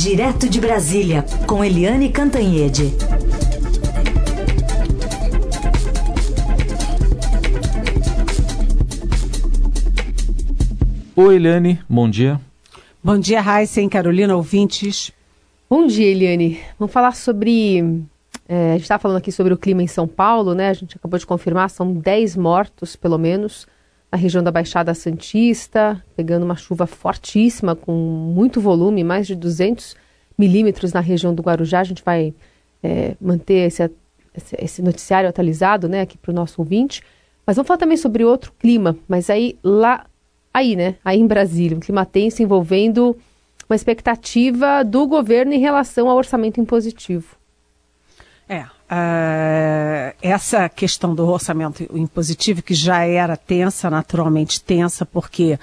Direto de Brasília, com Eliane Cantanhede. Oi, Eliane, bom dia. Bom dia, Raíssa e Carolina, ouvintes. Bom dia, Eliane. Vamos falar sobre. É, a gente está falando aqui sobre o clima em São Paulo, né? A gente acabou de confirmar, são 10 mortos, pelo menos, na região da Baixada Santista, pegando uma chuva fortíssima, com muito volume, mais de 200 milímetros na região do Guarujá. A gente vai é, manter esse, esse, noticiário atualizado né, aqui para o nosso ouvinte. Mas vamos falar também sobre outro clima, mas aí lá, aí, né? Aí em Brasília, um clima tenso envolvendo uma expectativa do governo em relação ao orçamento impositivo. É, uh, essa questão do orçamento impositivo, que já era tensa, naturalmente tensa, porque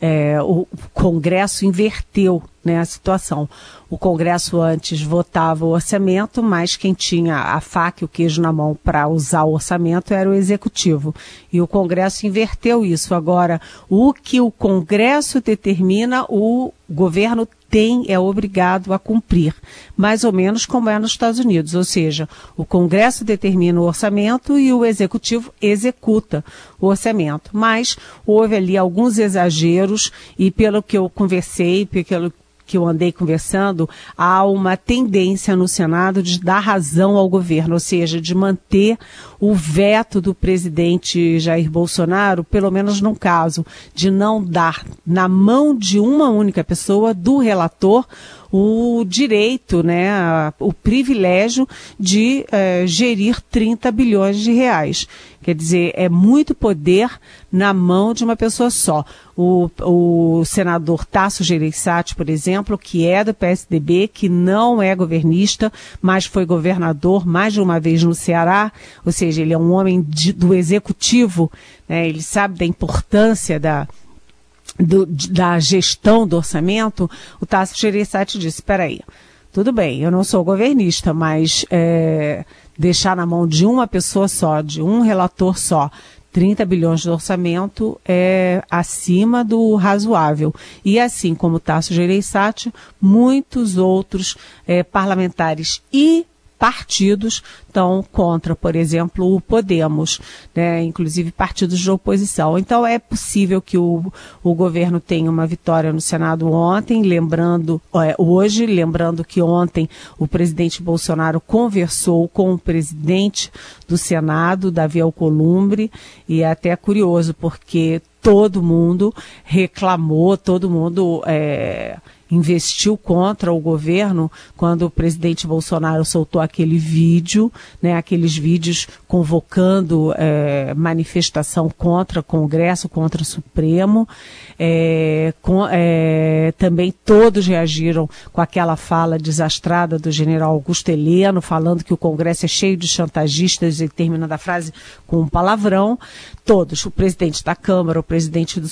é, o Congresso inverteu né, a situação. O Congresso antes votava o orçamento, mas quem tinha a faca e o queijo na mão para usar o orçamento era o Executivo. E o Congresso inverteu isso. Agora, o que o Congresso determina, o governo tem, é obrigado a cumprir, mais ou menos como é nos Estados Unidos, ou seja, o Congresso determina o orçamento e o Executivo executa o orçamento. Mas houve ali alguns exageros e pelo que eu conversei, pelo que eu andei conversando, há uma tendência no Senado de dar razão ao governo, ou seja, de manter o veto do presidente Jair Bolsonaro, pelo menos num caso, de não dar na mão de uma única pessoa, do relator, o direito, né, o privilégio de eh, gerir 30 bilhões de reais. Quer dizer, é muito poder na mão de uma pessoa só. O, o senador Tasso Gereissati, por exemplo, que é do PSDB, que não é governista, mas foi governador mais de uma vez no Ceará, ou seja, ele é um homem de, do executivo, né, ele sabe da importância da, do, da gestão do orçamento, o Tasso Gereissati disse, espera aí, tudo bem, eu não sou governista, mas é, deixar na mão de uma pessoa só, de um relator só, 30 bilhões de orçamento é acima do razoável. E assim como Tasso Gereissati, muitos outros é, parlamentares e partidos estão contra, por exemplo, o Podemos, né, inclusive partidos de oposição. Então é possível que o, o governo tenha uma vitória no Senado ontem, lembrando, é, hoje, lembrando que ontem o presidente Bolsonaro conversou com o presidente do Senado, Davi Alcolumbre, e é até curioso, porque todo mundo reclamou, todo mundo. É, investiu contra o governo quando o presidente Bolsonaro soltou aquele vídeo, né, aqueles vídeos convocando é, manifestação contra o Congresso, contra o Supremo. É, com, é, também todos reagiram com aquela fala desastrada do general Augusto Heleno, falando que o Congresso é cheio de chantagistas e terminando a frase com um palavrão. Todos, o presidente da Câmara, o presidente do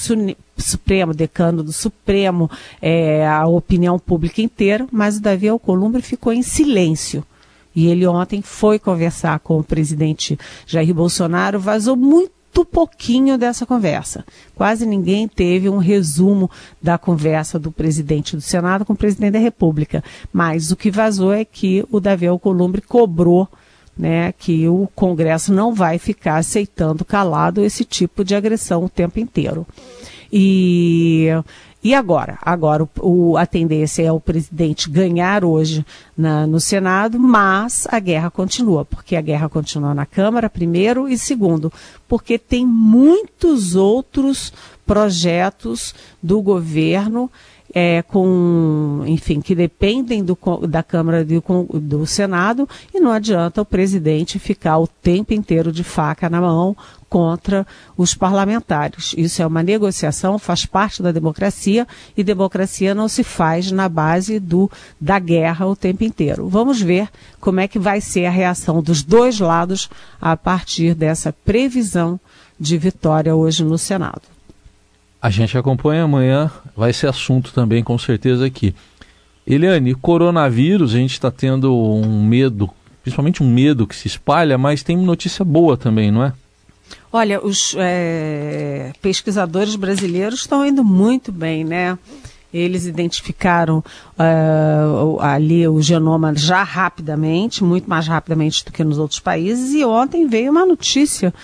Supremo, decano do Supremo, é, a opinião pública inteira, mas o Davi Alcolumbre ficou em silêncio. E ele ontem foi conversar com o presidente Jair Bolsonaro, vazou muito pouquinho dessa conversa. Quase ninguém teve um resumo da conversa do presidente do Senado com o presidente da República. Mas o que vazou é que o Davi Alcolumbre cobrou né, que o Congresso não vai ficar aceitando calado esse tipo de agressão o tempo inteiro. E e agora? Agora o, o, a tendência é o presidente ganhar hoje na, no Senado, mas a guerra continua, porque a guerra continua na Câmara, primeiro, e segundo, porque tem muitos outros projetos do governo é, com, enfim, que dependem do, da Câmara e do, do Senado, e não adianta o presidente ficar o tempo inteiro de faca na mão contra os parlamentares. Isso é uma negociação, faz parte da democracia, e democracia não se faz na base do, da guerra o tempo inteiro. Vamos ver como é que vai ser a reação dos dois lados a partir dessa previsão de vitória hoje no Senado. A gente acompanha amanhã, vai ser assunto também com certeza aqui. Eliane, coronavírus, a gente está tendo um medo, principalmente um medo que se espalha, mas tem notícia boa também, não é? Olha, os é, pesquisadores brasileiros estão indo muito bem, né? eles identificaram uh, ali o genoma já rapidamente, muito mais rapidamente do que nos outros países, e ontem veio uma notícia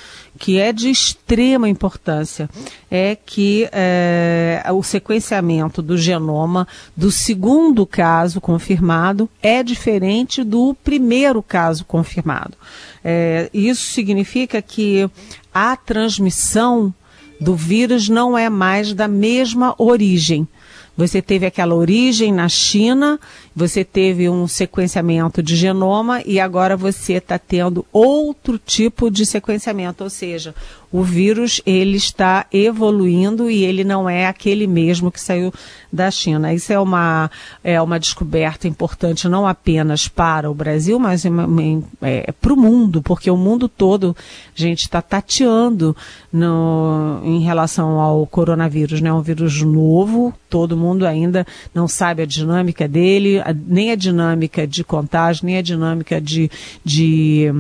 que é de extrema importância, é que é, o sequenciamento do genoma do segundo caso confirmado é diferente do primeiro caso confirmado. É, isso significa que a transmissão do vírus não é mais da mesma origem. Você teve aquela origem na China, você teve um sequenciamento de genoma e agora você está tendo outro tipo de sequenciamento, ou seja, o vírus ele está evoluindo e ele não é aquele mesmo que saiu da China. Isso é uma, é uma descoberta importante não apenas para o Brasil, mas é, para o mundo, porque o mundo todo, gente está tateando no, em relação ao coronavírus. Né? É um vírus novo, todo mundo ainda não sabe a dinâmica dele, nem a dinâmica de contágio, nem a dinâmica de, de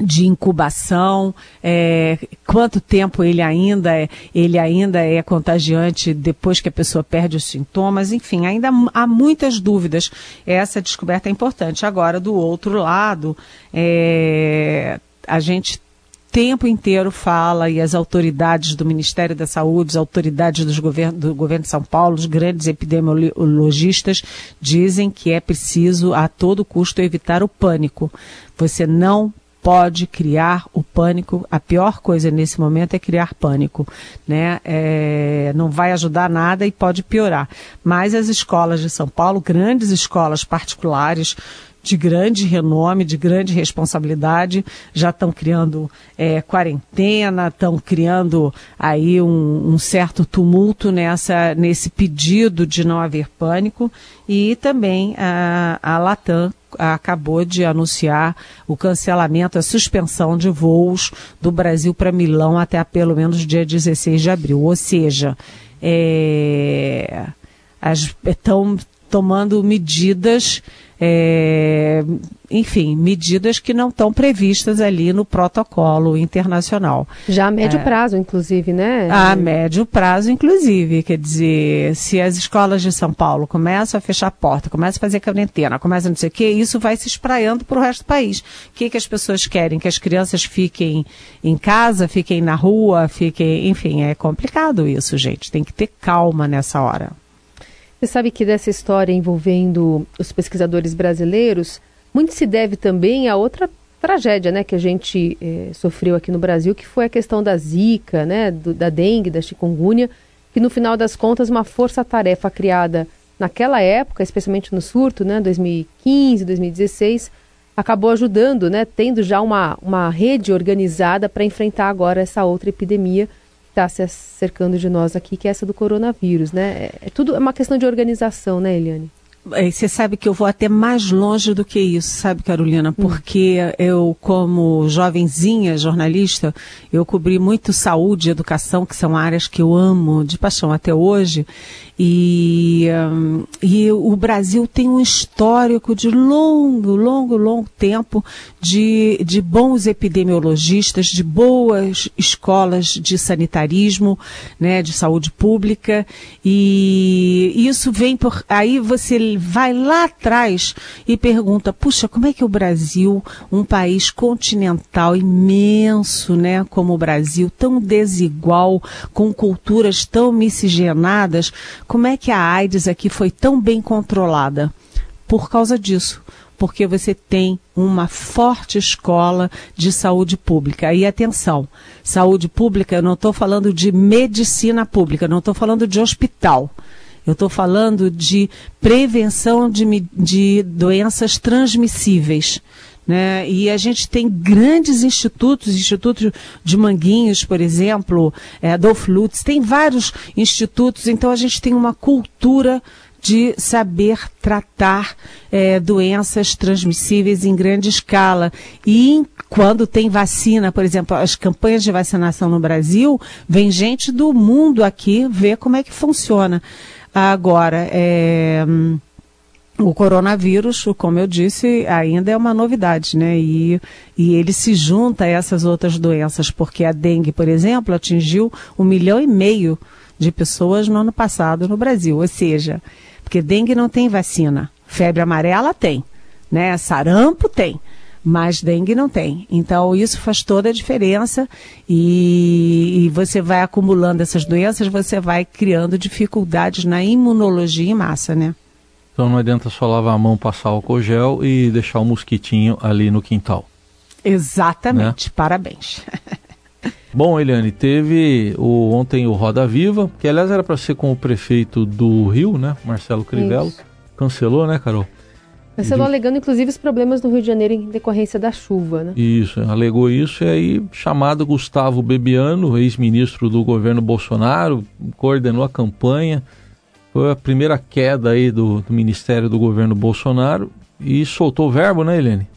de incubação, é, quanto tempo ele ainda é, ele ainda é contagiante depois que a pessoa perde os sintomas, enfim, ainda há muitas dúvidas. Essa descoberta é importante. Agora, do outro lado, é, a gente tempo inteiro fala e as autoridades do Ministério da Saúde, as autoridades govern do governo de São Paulo, os grandes epidemiologistas dizem que é preciso a todo custo evitar o pânico. Você não pode criar o pânico. A pior coisa nesse momento é criar pânico, né? É, não vai ajudar nada e pode piorar. Mas as escolas de São Paulo, grandes escolas particulares, de grande renome, de grande responsabilidade, já estão criando é, quarentena, estão criando aí um, um, certo tumulto nessa, nesse pedido de não haver pânico e também a, a Latam acabou de anunciar o cancelamento, a suspensão de voos do Brasil para Milão até pelo menos dia 16 de abril. Ou seja, é, estão tomando medidas é, enfim, medidas que não estão previstas ali no protocolo internacional. Já a médio é, prazo, inclusive, né? A médio prazo, inclusive. Quer dizer, se as escolas de São Paulo começam a fechar a porta, começam a fazer quarentena, começam a não sei o quê, isso vai se espraiando para o resto do país. O que, que as pessoas querem? Que as crianças fiquem em casa, fiquem na rua, fiquem. Enfim, é complicado isso, gente. Tem que ter calma nessa hora. Você sabe que dessa história envolvendo os pesquisadores brasileiros, muito se deve também a outra tragédia né, que a gente eh, sofreu aqui no Brasil, que foi a questão da zika, né, do, da dengue, da chikungunya, que no final das contas uma força-tarefa criada naquela época, especialmente no surto, né, 2015, 2016, acabou ajudando, né, tendo já uma, uma rede organizada para enfrentar agora essa outra epidemia está se cercando de nós aqui, que é essa do coronavírus, né? É, é tudo é uma questão de organização, né, Eliane? É, você sabe que eu vou até mais longe do que isso, sabe, Carolina? Hum. Porque hum. eu, como jovenzinha jornalista, eu cobri muito saúde e educação, que são áreas que eu amo de paixão até hoje. E, um, e o Brasil tem um histórico de longo, longo, longo tempo de, de bons epidemiologistas, de boas escolas de sanitarismo, né, de saúde pública. E isso vem por. Aí você vai lá atrás e pergunta: puxa, como é que o Brasil, um país continental imenso, né, como o Brasil, tão desigual, com culturas tão miscigenadas, como é que a AIDS aqui foi tão bem controlada? Por causa disso. Porque você tem uma forte escola de saúde pública. E atenção, saúde pública, eu não estou falando de medicina pública, não estou falando de hospital. Eu estou falando de prevenção de, de doenças transmissíveis. Né? E a gente tem grandes institutos, Instituto de Manguinhos, por exemplo, é, Adolf Lutz, tem vários institutos, então a gente tem uma cultura de saber tratar é, doenças transmissíveis em grande escala. E quando tem vacina, por exemplo, as campanhas de vacinação no Brasil, vem gente do mundo aqui ver como é que funciona. Agora, é, o coronavírus, como eu disse, ainda é uma novidade, né? E, e ele se junta a essas outras doenças, porque a dengue, por exemplo, atingiu um milhão e meio de pessoas no ano passado no Brasil. Ou seja, porque dengue não tem vacina, febre amarela tem, né? Sarampo tem mas dengue não tem. Então, isso faz toda a diferença e, e, você vai acumulando essas doenças, você vai criando dificuldades na imunologia em massa, né? Então não adianta só lavar a mão, passar álcool gel e deixar o mosquitinho ali no quintal. Exatamente, né? parabéns. Bom, Eliane, teve o, ontem o Roda Viva, que aliás era para ser com o prefeito do Rio, né, Marcelo Crivella. Isso. Cancelou, né, Carol? Cancelou do... alegando inclusive os problemas no Rio de Janeiro em decorrência da chuva, né? Isso, alegou isso e aí chamado Gustavo Bebiano, ex-ministro do governo Bolsonaro, coordenou a campanha. Foi a primeira queda aí do, do ministério do governo Bolsonaro e soltou o verbo, né, Helene?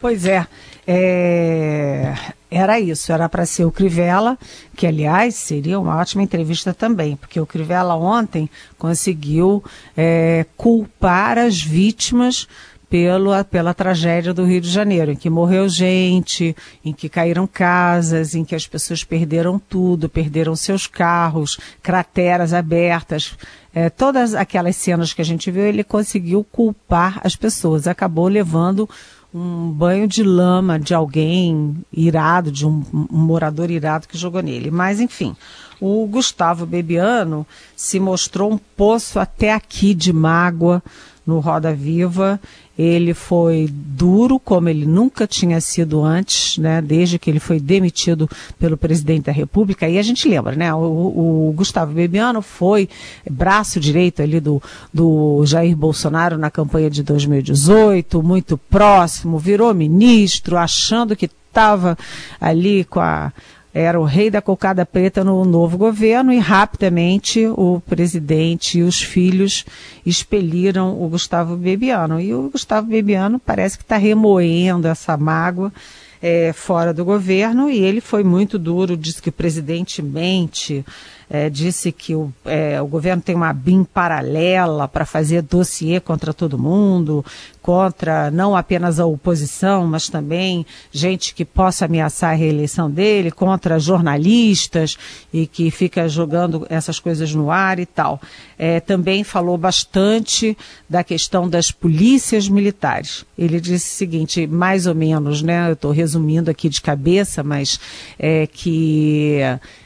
Pois é. é... Era isso, era para ser o Crivella, que aliás seria uma ótima entrevista também, porque o Crivella ontem conseguiu é, culpar as vítimas pelo, pela tragédia do Rio de Janeiro, em que morreu gente, em que caíram casas, em que as pessoas perderam tudo, perderam seus carros, crateras abertas, é, todas aquelas cenas que a gente viu, ele conseguiu culpar as pessoas, acabou levando um banho de lama de alguém irado, de um, um, morador irado que jogou nele. Mas, enfim, o Gustavo Bebiano se mostrou um poço até aqui de mágoa no Roda Viva. Ele foi duro, como ele nunca tinha sido antes, né, desde que ele foi demitido pelo presidente da República. E a gente lembra, né, o, o Gustavo Bebiano foi braço direito ali do, do Jair Bolsonaro na campanha de 2018, muito próximo, virou ministro, achando que estava ali com a era o rei da cocada preta no novo governo e rapidamente o presidente e os filhos expeliram o Gustavo Bebiano. E o Gustavo Bebiano parece que está remoendo essa mágoa é, fora do governo e ele foi muito duro, disse que o presidente mente é, disse que o, é, o governo tem uma BIM paralela para fazer dossiê contra todo mundo, contra não apenas a oposição, mas também gente que possa ameaçar a reeleição dele, contra jornalistas e que fica jogando essas coisas no ar e tal. É, também falou bastante da questão das polícias militares. Ele disse o seguinte, mais ou menos, né? Eu estou resumindo aqui de cabeça, mas é que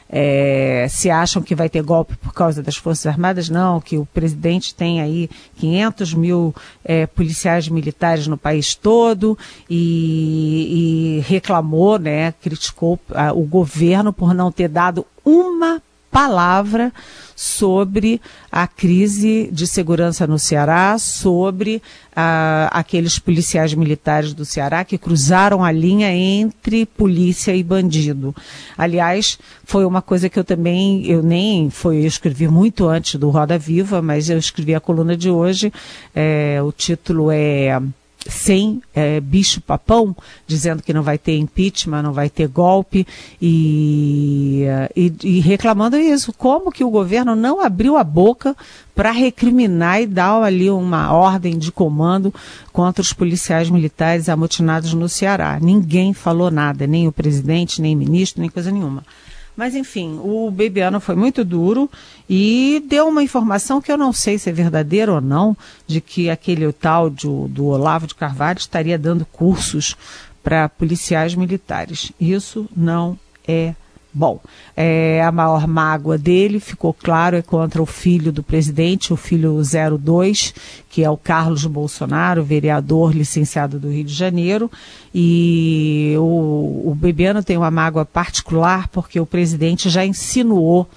é, se acham que vai ter golpe por causa das Forças Armadas, não, que o presidente tem aí 500 mil é, policiais militares no país todo e, e reclamou, né, criticou a, o governo por não ter dado uma palavra sobre a crise de segurança no Ceará, sobre ah, aqueles policiais militares do Ceará que cruzaram a linha entre polícia e bandido. Aliás, foi uma coisa que eu também, eu nem foi, eu escrevi muito antes do Roda Viva, mas eu escrevi a coluna de hoje. É, o título é sem é, bicho-papão, dizendo que não vai ter impeachment, não vai ter golpe, e, e, e, reclamando isso. Como que o governo não abriu a boca para recriminar e dar ali uma ordem de comando contra os policiais militares amotinados no Ceará? Ninguém falou nada, nem o presidente, nem o ministro, nem coisa nenhuma. Mas, enfim, o Bebiano foi muito duro e deu uma informação que eu não sei se é verdadeira ou não, de que aquele tal de, do Olavo de Carvalho estaria dando cursos para policiais militares. Isso não é Bom, é, a maior mágoa dele, ficou claro, é contra o filho do presidente, o filho 02, que é o Carlos Bolsonaro, vereador licenciado do Rio de Janeiro. E o, o Bebiano tem uma mágoa particular porque o presidente já insinuou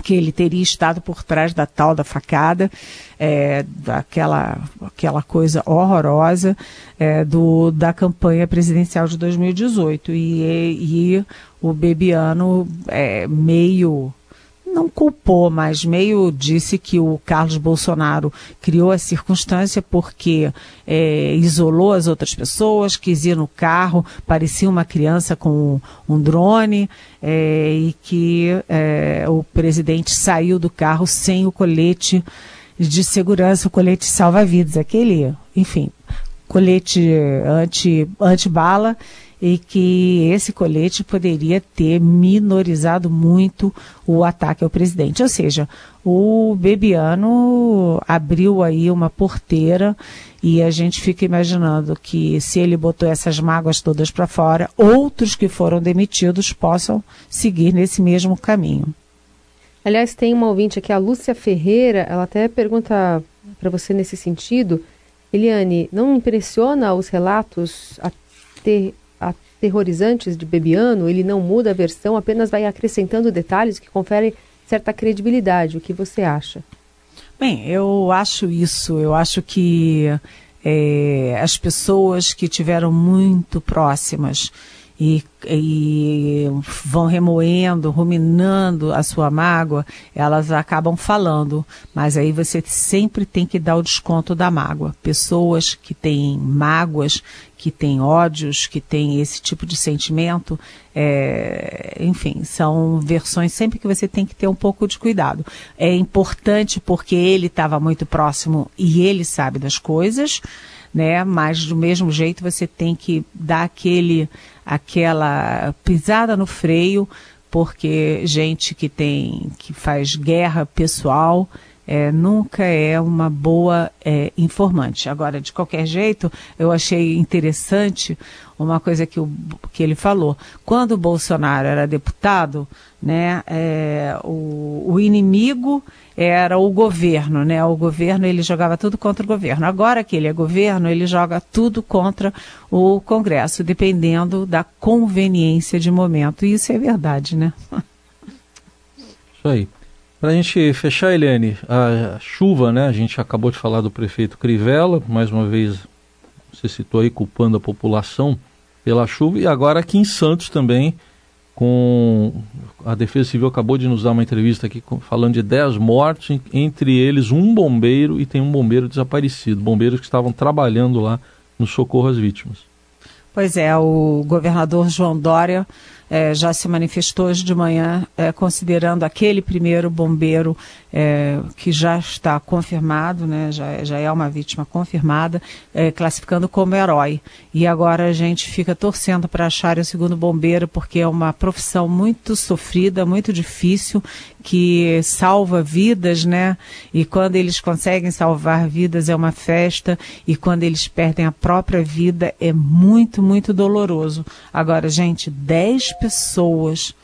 que ele teria estado por trás da tal da facada, é, daquela aquela coisa horrorosa é, do, da campanha presidencial de 2018. E, e o Bebiano é, meio não culpou, mas meio disse que o Carlos Bolsonaro criou a circunstância porque é, isolou as outras pessoas, quis ir no carro, parecia uma criança com um, drone, é, e que é, o presidente saiu do carro sem o colete de segurança, o colete salva-vidas, aquele, enfim, colete anti, anti-bala e que esse colete poderia ter minorizado muito o ataque ao presidente. Ou seja, o Bebiano abriu aí uma porteira e a gente fica imaginando que se ele botou essas mágoas todas para fora, outros que foram demitidos possam seguir nesse mesmo caminho. Aliás, tem uma ouvinte aqui, a Lúcia Ferreira, ela até pergunta para você nesse sentido. Eliane, não impressiona os relatos ater, aterrorizantes de Bebiano? Ele não muda a versão, apenas vai acrescentando detalhes que conferem certa credibilidade. O que você acha? Bem, eu acho isso. Eu acho que é, as pessoas que tiveram muito próximas e, e, vão remoendo, ruminando a sua mágoa, elas acabam falando. Mas aí você sempre tem que dar o desconto da mágoa. Pessoas que têm mágoas, que têm ódios, que têm esse tipo de sentimento, é, enfim, são versões sempre que você tem que ter um pouco de cuidado. É importante porque ele estava muito próximo e ele sabe das coisas né? Mas do mesmo jeito você tem que dar aquele, aquela pisada no freio, porque gente que tem, que faz guerra pessoal, é, nunca é uma boa é, informante. Agora, de qualquer jeito, eu achei interessante uma coisa que, o, que ele falou. Quando o Bolsonaro era deputado, né, é, o, o inimigo era o governo, né? O governo ele jogava tudo contra o governo. Agora que ele é governo, ele joga tudo contra o Congresso, dependendo da conveniência de momento. E isso é verdade, né? Isso aí. Para a gente fechar, Eliane, a chuva, né? A gente acabou de falar do prefeito Crivella, mais uma vez você citou aí culpando a população pela chuva, e agora aqui em Santos também, com a Defesa Civil acabou de nos dar uma entrevista aqui falando de 10 mortos, entre eles um bombeiro e tem um bombeiro desaparecido, bombeiros que estavam trabalhando lá no socorro às vítimas. Pois é, o governador João Dória é, já se manifestou hoje de manhã, é, considerando aquele primeiro bombeiro é, que já está confirmado, né, já, já é uma vítima confirmada, classificando como herói. E agora a gente fica torcendo para achar o segundo bombeiro, porque é uma profissão muito sofrida, muito difícil, que salva vidas, né? E quando eles conseguem salvar vidas é uma festa, e quando eles perdem a própria vida é muito, muito doloroso. Agora, gente, 10 pessoas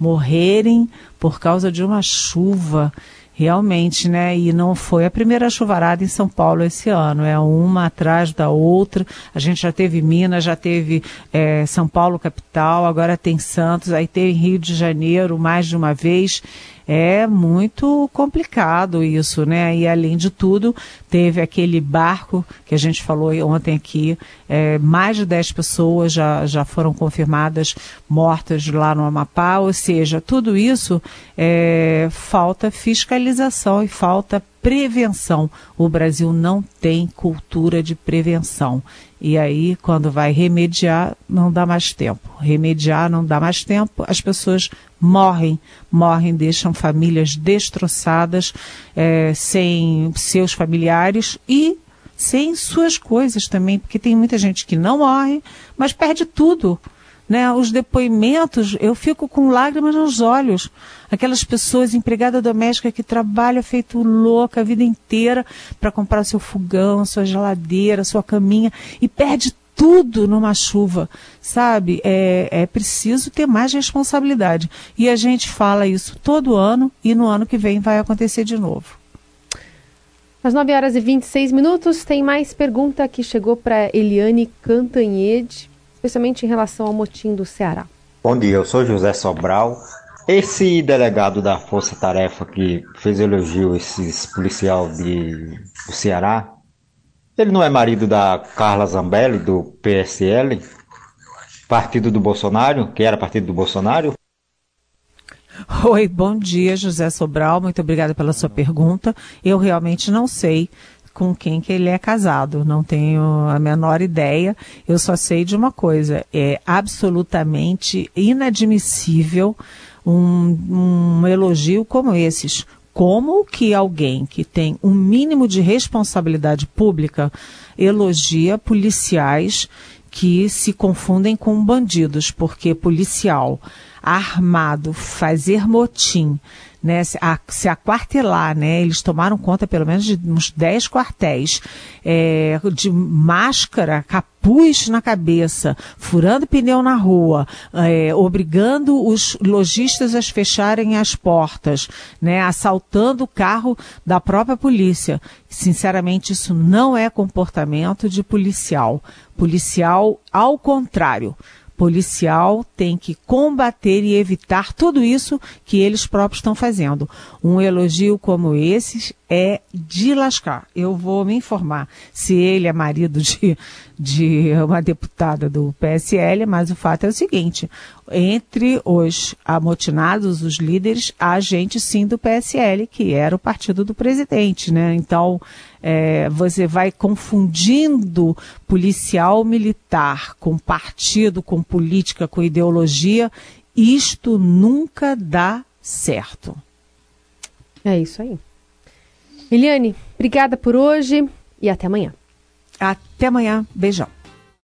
morrerem por causa de uma chuva Realmente, né? E não foi a primeira chuvarada em São Paulo esse ano, é uma atrás da outra. A gente já teve Minas, já teve é, São Paulo capital, agora tem Santos, aí teve Rio de Janeiro mais de uma vez é muito complicado isso, né? E além de tudo, teve aquele barco que a gente falou ontem aqui, é, mais de 10 pessoas já, já foram confirmadas mortas lá no Amapá, ou seja, tudo isso é, falta fiscalização e falta prevenção. O Brasil não tem cultura de prevenção. E aí, quando vai remediar, não dá mais tempo. Remediar não dá mais tempo, as pessoas morrem, morrem, deixam famílias destroçadas, é, sem seus familiares e sem suas coisas também, porque tem muita gente que não morre, mas perde tudo né, os depoimentos, eu fico com lágrimas nos olhos. Aquelas pessoas, empregada doméstica que trabalha feito louca a vida inteira para comprar seu fogão, sua geladeira, sua caminha e perde tudo numa chuva, sabe? É, é preciso ter mais responsabilidade. E a gente fala isso todo ano e no ano que vem vai acontecer de novo. Às 9 horas e 26 minutos, tem mais pergunta que chegou para Eliane Cantanhede especialmente em relação ao motim do Ceará. Bom dia, eu sou José Sobral. Esse delegado da Força Tarefa que fez elogio esses policial de, do Ceará, ele não é marido da Carla Zambelli, do PSL, partido do Bolsonaro, que era partido do Bolsonaro? Oi, bom dia, José Sobral. Muito obrigada pela sua pergunta. Eu realmente não sei com quem que ele é casado, não tenho a menor ideia. Eu só sei de uma coisa: é absolutamente inadmissível um, um elogio como esses. Como que alguém que tem um mínimo de responsabilidade pública elogia policiais que se confundem com bandidos, porque policial armado fazer motim né, se, a, se aquartelar, né, eles tomaram conta pelo menos de uns 10 quartéis, é, de máscara, capuz na cabeça, furando pneu na rua, é, obrigando os lojistas a fecharem as portas, né, assaltando o carro da própria polícia. Sinceramente, isso não é comportamento de policial. Policial, ao contrário, policial tem que combater e evitar tudo isso que eles próprios estão fazendo. Um elogio como esse é de lascar. Eu vou me informar se ele é marido de, de uma deputada do PSL, mas o fato é o seguinte: entre os amotinados, os líderes, há gente sim do PSL, que era o partido do presidente, né? Então, é, você vai confundindo policial militar com partido, com política, com ideologia. Isto nunca dá certo. É isso aí. Eliane, obrigada por hoje e até amanhã. Até amanhã. Beijão.